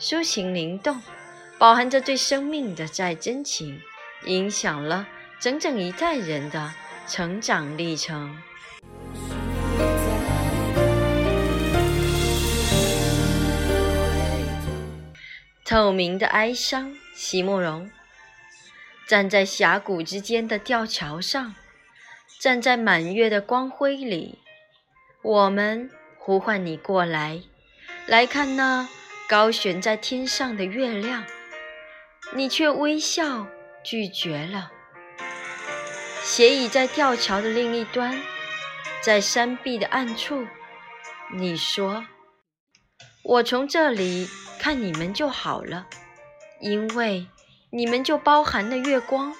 抒情灵动，饱含着对生命的再真情，影响了整整一代人的成长历程。透明的哀伤，席慕容。站在峡谷之间的吊桥上，站在满月的光辉里，我们呼唤你过来，来看那。高悬在天上的月亮，你却微笑拒绝了。斜倚在吊桥的另一端，在山壁的暗处，你说：“我从这里看你们就好了，因为你们就包含了月光。”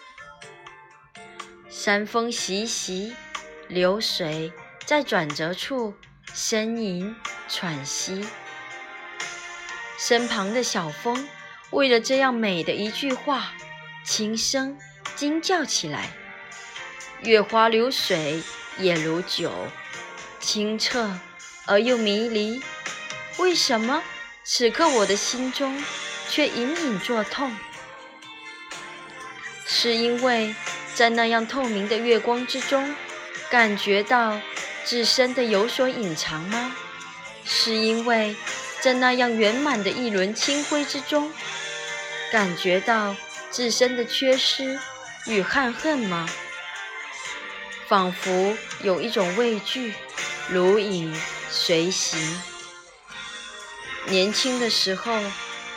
山风习习，流水在转折处呻吟喘息。身旁的小风，为了这样美的一句话，轻声惊叫起来。月花流水也如酒，清澈而又迷离。为什么此刻我的心中却隐隐作痛？是因为在那样透明的月光之中，感觉到自身的有所隐藏吗？是因为？在那样圆满的一轮清辉之中，感觉到自身的缺失与憾恨吗？仿佛有一种畏惧，如影随形。年轻的时候，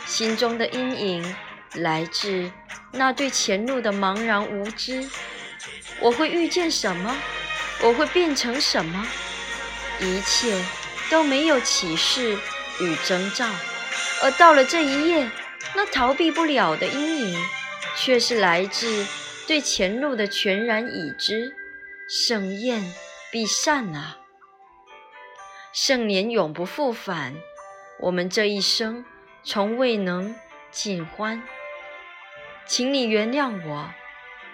心中的阴影来自那对前路的茫然无知。我会遇见什么？我会变成什么？一切都没有启示。与征兆，而到了这一夜，那逃避不了的阴影，却是来自对前路的全然已知。盛宴必散啊，盛年永不复返，我们这一生从未能尽欢。请你原谅我，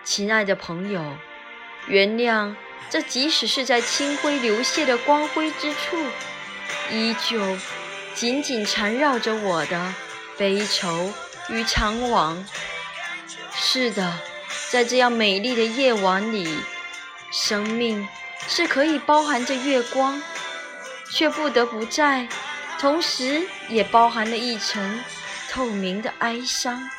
亲爱的朋友，原谅这即使是在清辉流泻的光辉之处，依旧。紧紧缠绕着我的悲愁与怅惘。是的，在这样美丽的夜晚里，生命是可以包含着月光，却不得不在，同时也包含了一层透明的哀伤。